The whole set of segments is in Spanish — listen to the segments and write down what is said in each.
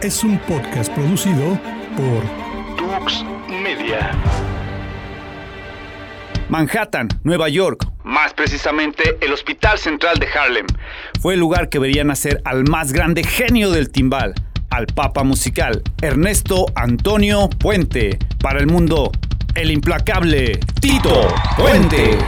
Es un podcast producido por Tux Media. Manhattan, Nueva York. Más precisamente, el Hospital Central de Harlem. Fue el lugar que vería nacer al más grande genio del timbal, al papa musical, Ernesto Antonio Puente. Para el mundo, el implacable Tito Puente.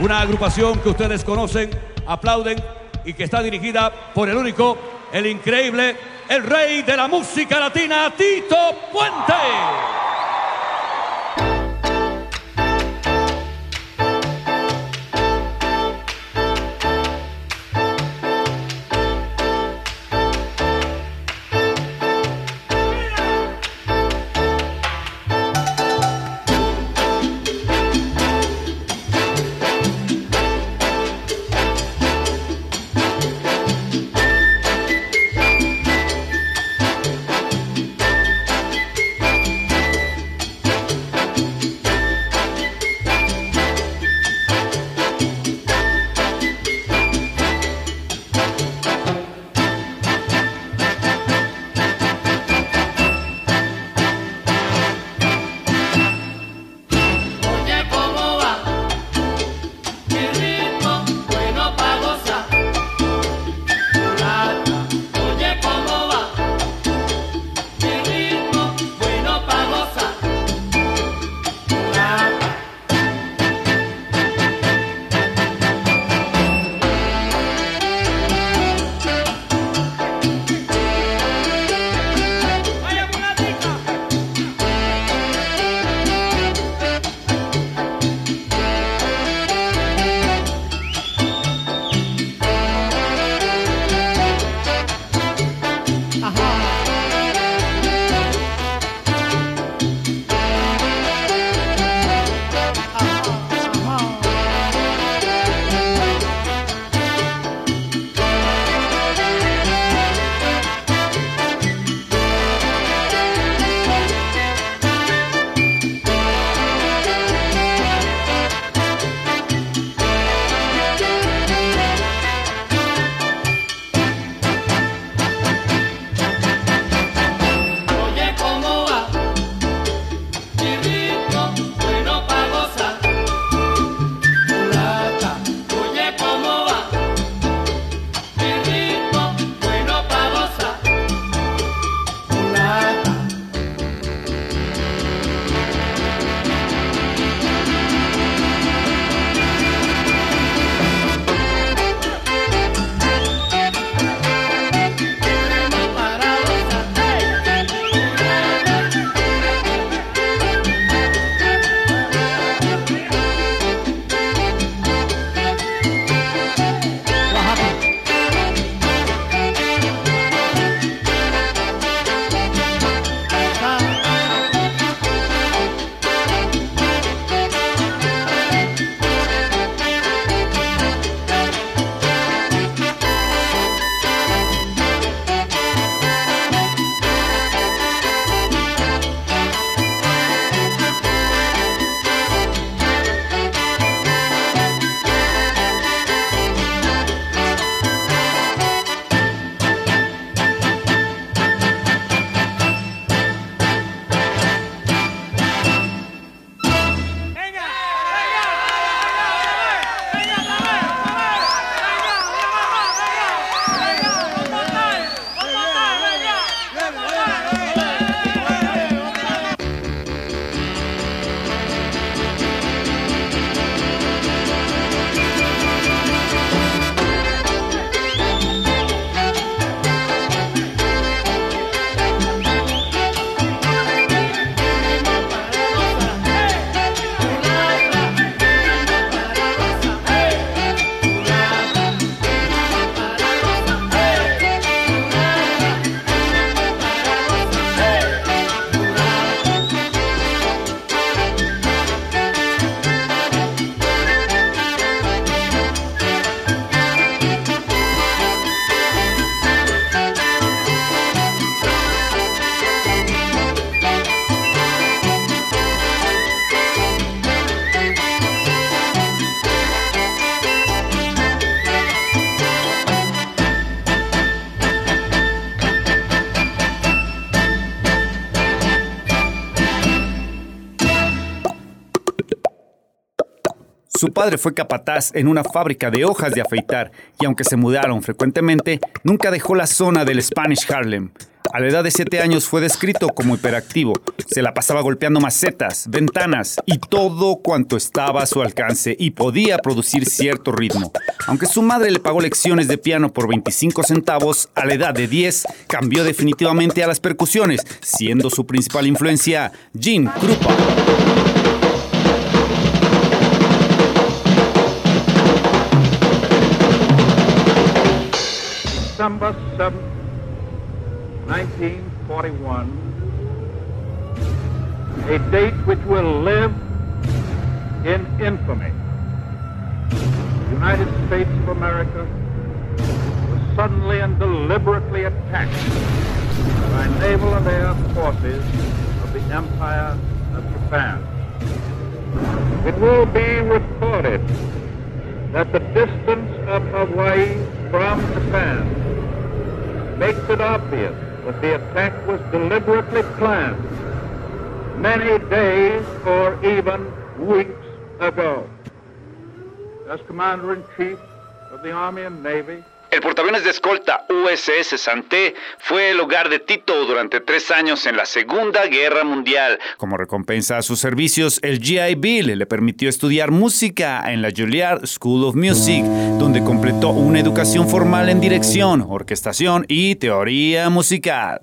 Una agrupación que ustedes conocen, aplauden y que está dirigida por el único, el increíble, el rey de la música latina, Tito Puente. Su padre fue capataz en una fábrica de hojas de afeitar y aunque se mudaron frecuentemente, nunca dejó la zona del Spanish Harlem. A la edad de 7 años fue descrito como hiperactivo. Se la pasaba golpeando macetas, ventanas y todo cuanto estaba a su alcance y podía producir cierto ritmo. Aunque su madre le pagó lecciones de piano por 25 centavos, a la edad de 10 cambió definitivamente a las percusiones, siendo su principal influencia Jim Krupa. December 7, 1941, a date which will live in infamy. The United States of America was suddenly and deliberately attacked by naval and air forces of the Empire of Japan. It will be reported that the distance of Hawaii from Japan makes it obvious that the attack was deliberately planned many days or even weeks ago. As Commander-in-Chief of the Army and Navy, El portaaviones de escolta USS Santé fue el hogar de Tito durante tres años en la Segunda Guerra Mundial. Como recompensa a sus servicios, el GI Bill le permitió estudiar música en la Juilliard School of Music, donde completó una educación formal en dirección, orquestación y teoría musical.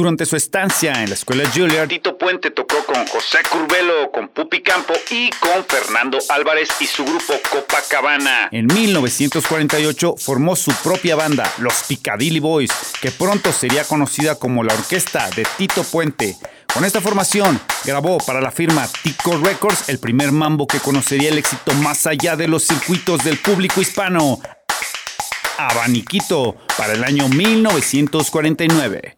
Durante su estancia en la escuela Juilliard, Tito Puente tocó con José Curbelo, con Pupi Campo y con Fernando Álvarez y su grupo Copacabana. En 1948 formó su propia banda, los Piccadilly Boys, que pronto sería conocida como la orquesta de Tito Puente. Con esta formación grabó para la firma Tico Records el primer mambo que conocería el éxito más allá de los circuitos del público hispano, Abaniquito, para el año 1949.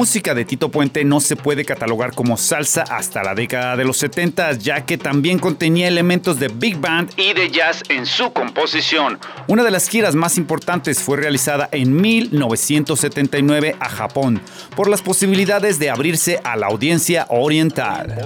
Música de Tito Puente no se puede catalogar como salsa hasta la década de los 70, ya que también contenía elementos de big band y de jazz en su composición. Una de las giras más importantes fue realizada en 1979 a Japón, por las posibilidades de abrirse a la audiencia oriental.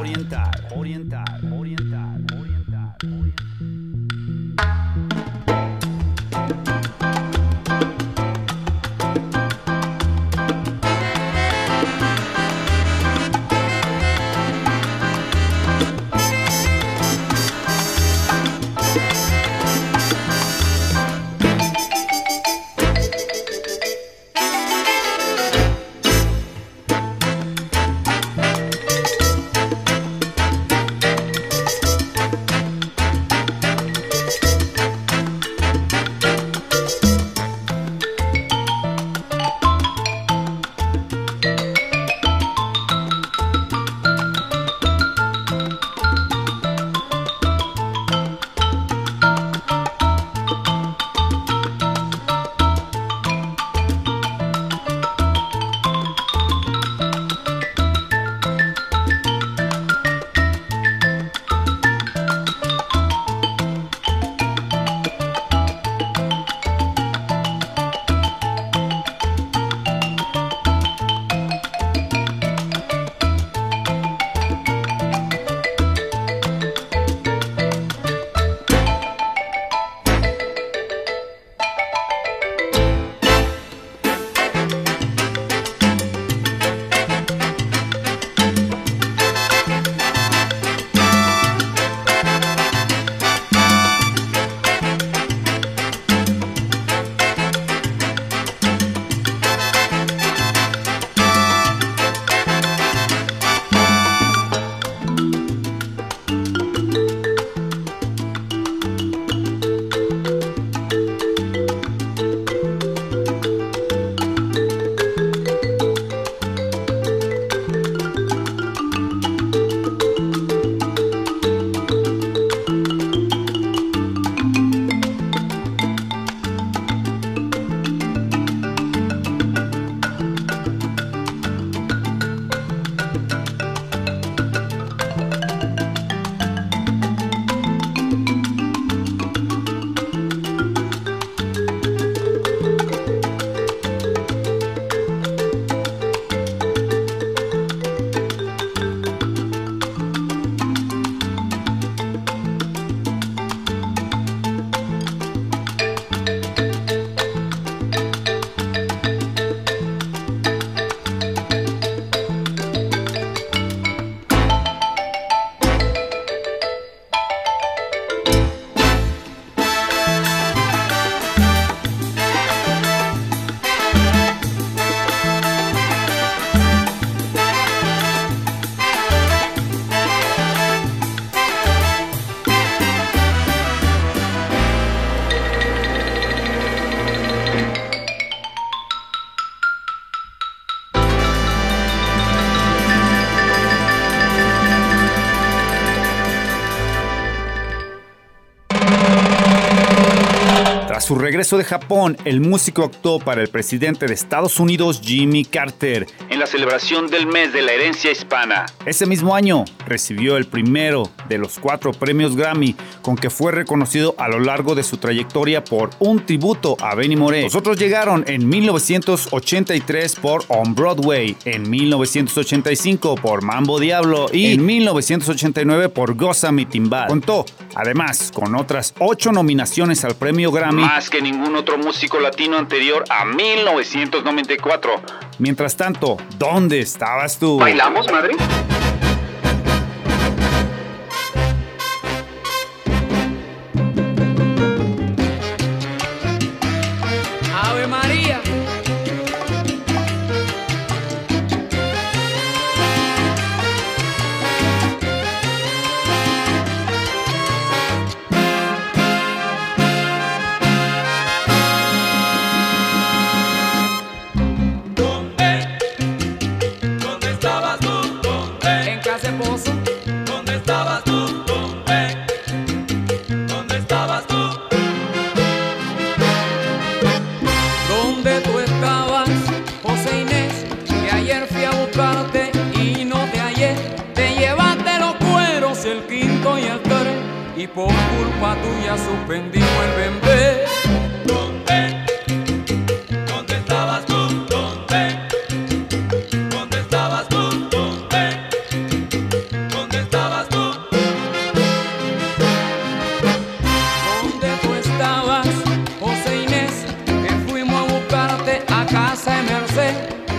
Regreso de Japón, el músico actuó para el presidente de Estados Unidos, Jimmy Carter, la celebración del mes de la herencia hispana. Ese mismo año recibió el primero de los cuatro premios Grammy con que fue reconocido a lo largo de su trayectoria por un tributo a Benny Moré. Los otros llegaron en 1983 por On Broadway, en 1985 por Mambo Diablo y en 1989 por Goza Mi Timbal. Contó además con otras ocho nominaciones al premio Grammy más que ningún otro músico latino anterior a 1994. Mientras tanto, ¿dónde estabas tú? ¿Bailamos, madre?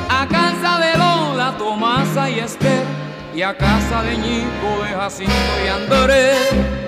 a casa de Lola, Tomasa y Esther, y a casa de Ñico, de Jacinto y Andrés.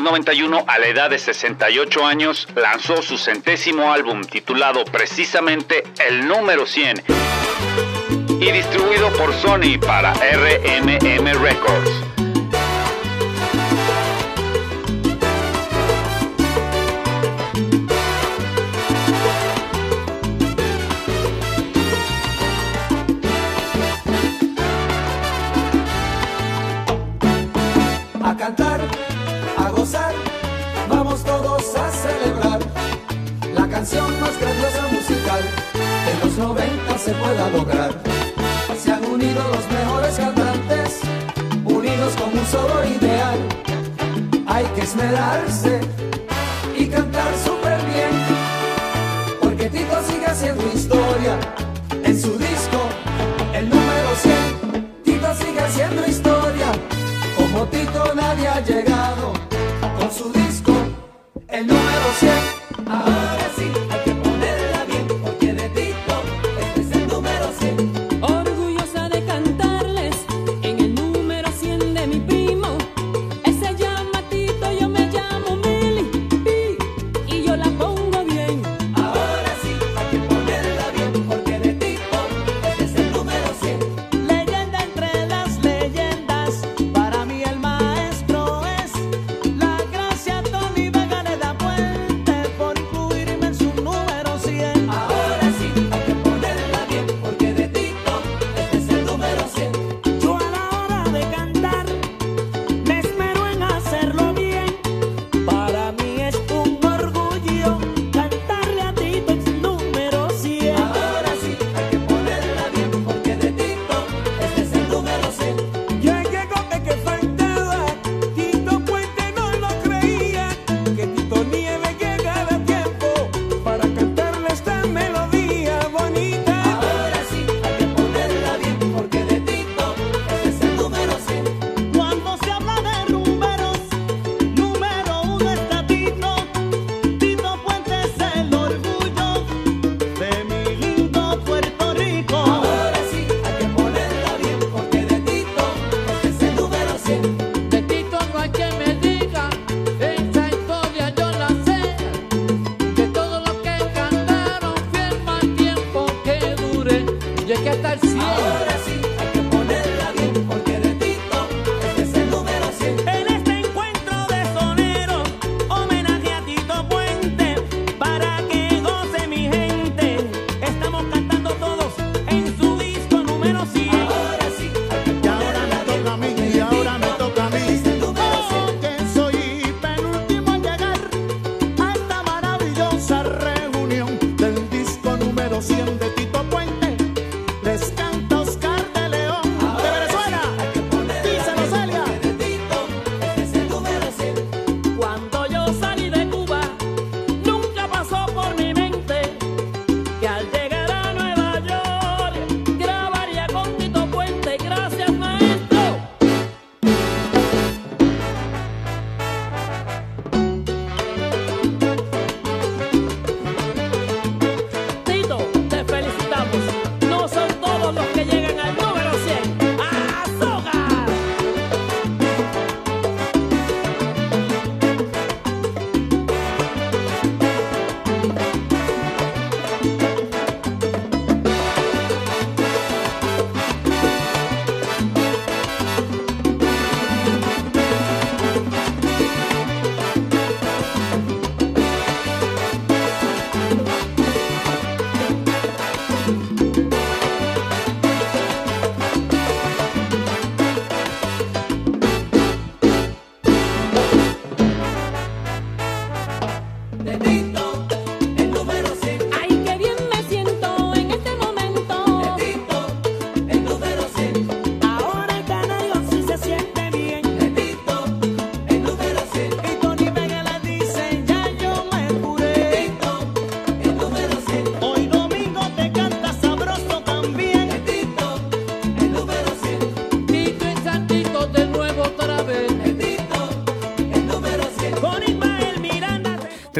1991, a la edad de 68 años, lanzó su centésimo álbum titulado precisamente El número 100 y distribuido por Sony para RMM Records.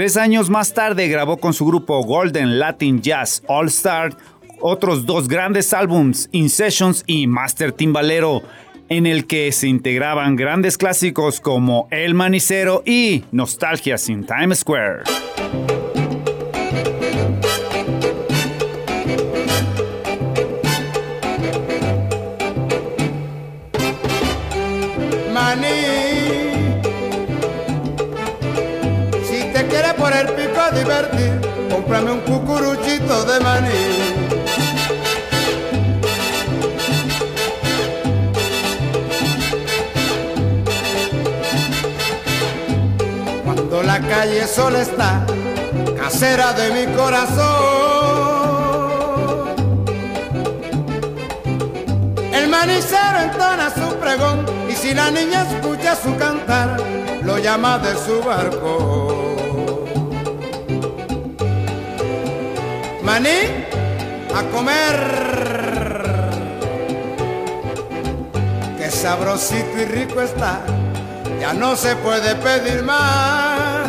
Tres años más tarde grabó con su grupo Golden Latin Jazz All Star otros dos grandes álbums, In Sessions y Master Timbalero, en el que se integraban grandes clásicos como El Manicero y Nostalgia sin Times Square. perdí, cómprame un cucuruchito de maní. Cuando la calle sola está, casera de mi corazón. El manicero entona su pregón y si la niña escucha su cantar, lo llama de su barco. Maní, a comer. Qué sabrosito y rico está, ya no se puede pedir más.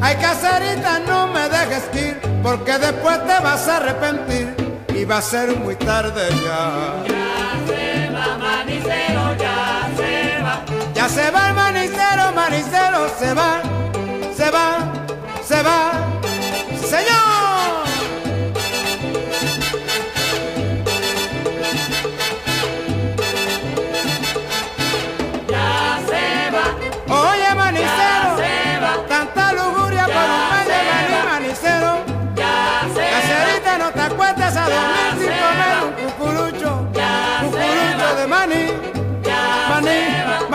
Ay, caserita, no me dejes ir, porque después te vas a arrepentir y va a ser muy tarde ya. Ya se va el manicero, manicero, se va,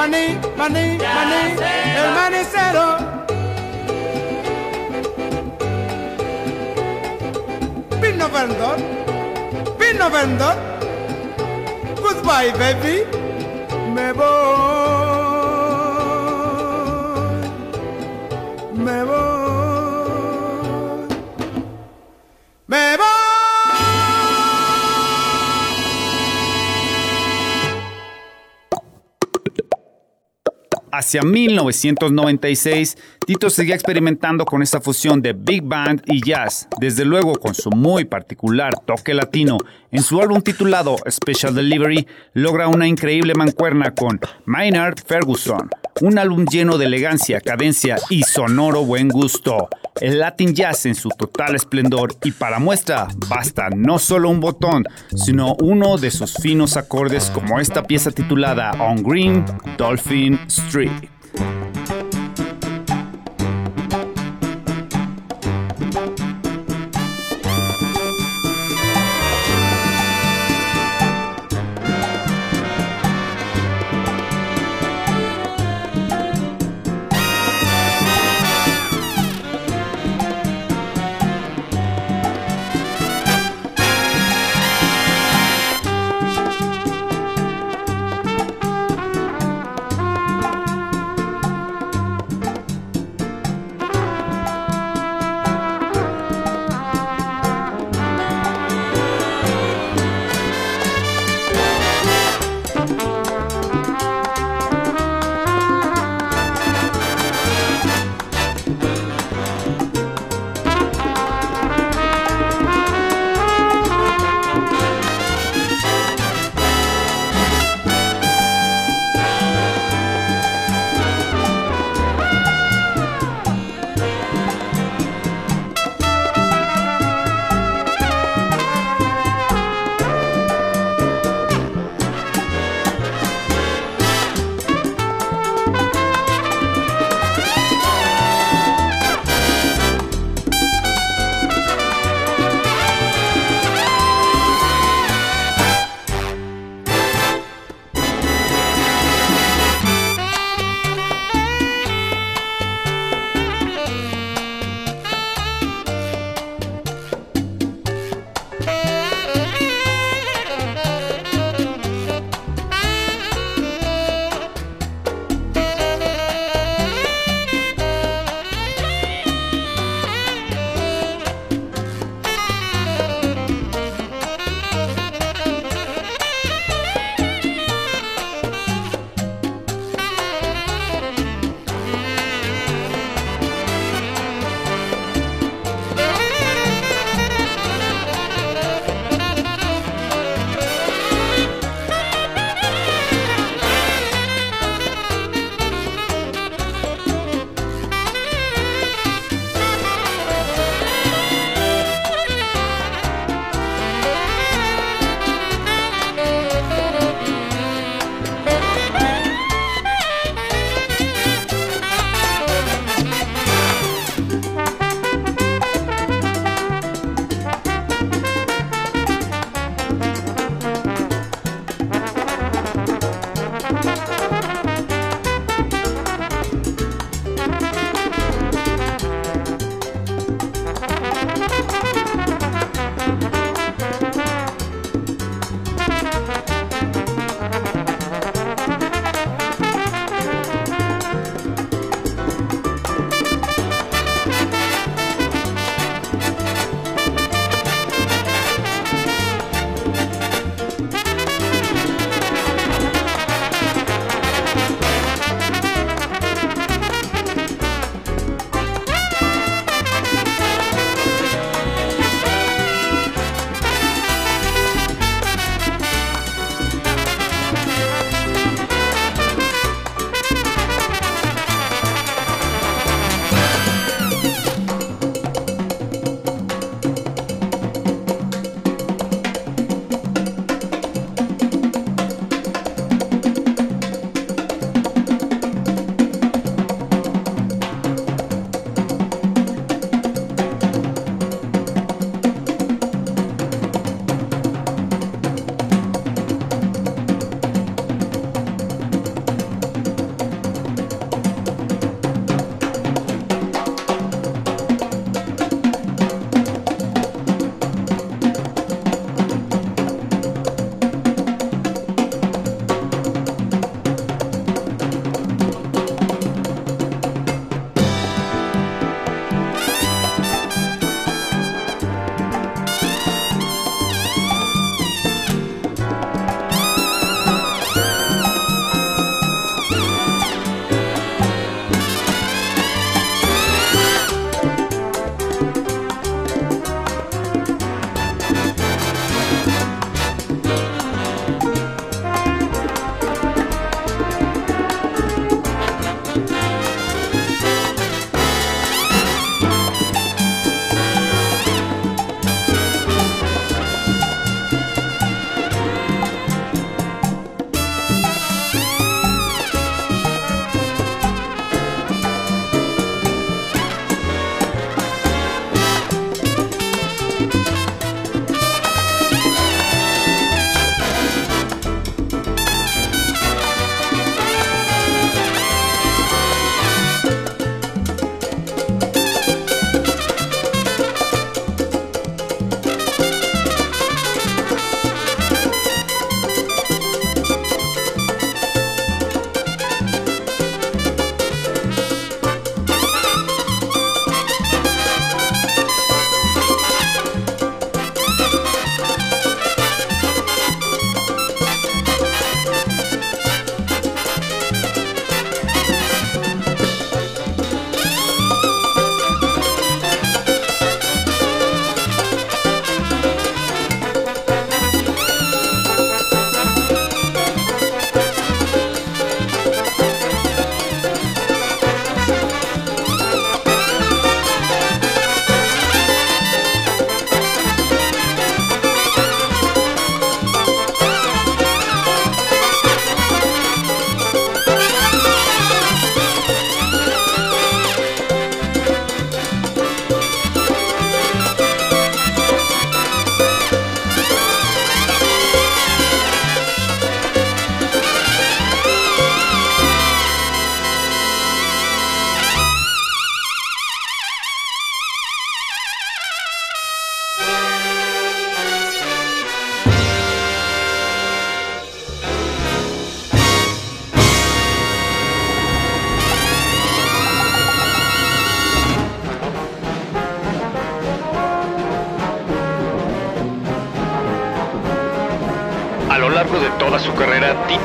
maní, maní, Ya maní, el manicero. Vino vendor, vino vendor. Goodbye, baby. Me voy, Hacia 1996, Tito seguía experimentando con esta fusión de big band y jazz, desde luego con su muy particular toque latino. En su álbum titulado Special Delivery, logra una increíble mancuerna con Maynard Ferguson, un álbum lleno de elegancia, cadencia y sonoro buen gusto. El Latin Jazz en su total esplendor y para muestra basta no solo un botón, sino uno de sus finos acordes como esta pieza titulada On Green Dolphin Street.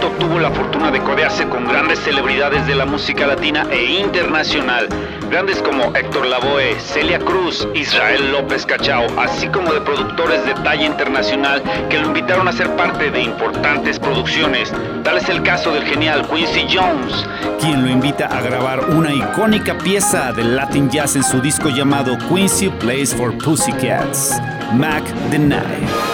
Tuvo la fortuna de codearse con grandes celebridades de la música latina e internacional, grandes como Héctor Lavoe, Celia Cruz, Israel López Cachao, así como de productores de talla internacional que lo invitaron a ser parte de importantes producciones. Tal es el caso del genial Quincy Jones, quien lo invita a grabar una icónica pieza del Latin Jazz en su disco llamado Quincy Plays for Pussycats, Mac the Knife.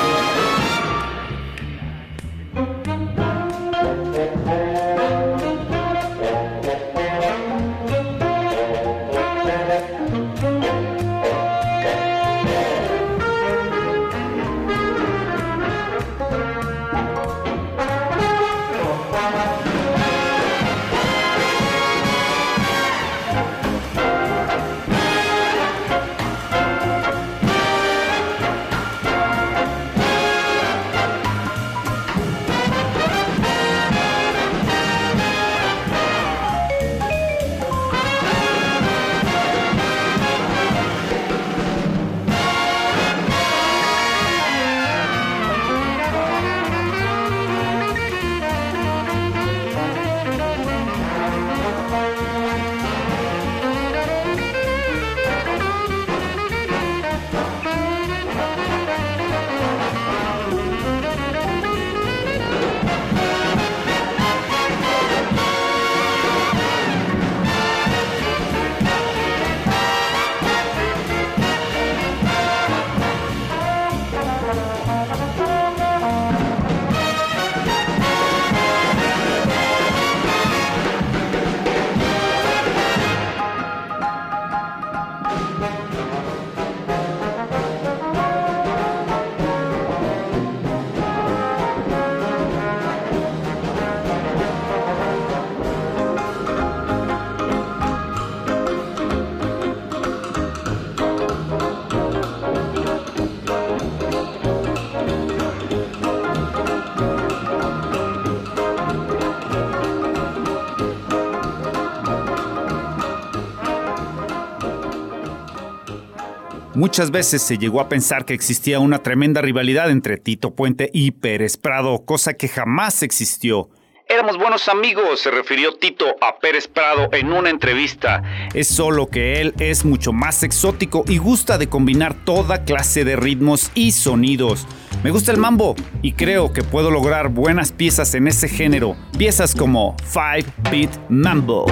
Muchas veces se llegó a pensar que existía una tremenda rivalidad entre Tito Puente y Pérez Prado, cosa que jamás existió. Éramos buenos amigos, se refirió Tito a Pérez Prado en una entrevista. Es solo que él es mucho más exótico y gusta de combinar toda clase de ritmos y sonidos. Me gusta el mambo y creo que puedo lograr buenas piezas en ese género, piezas como Five Beat Mambo.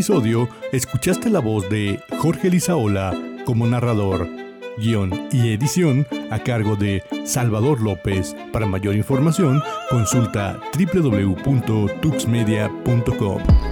Episodio escuchaste la voz de Jorge Lizaola como narrador, guion y edición a cargo de Salvador López. Para mayor información, consulta www.tuxmedia.com.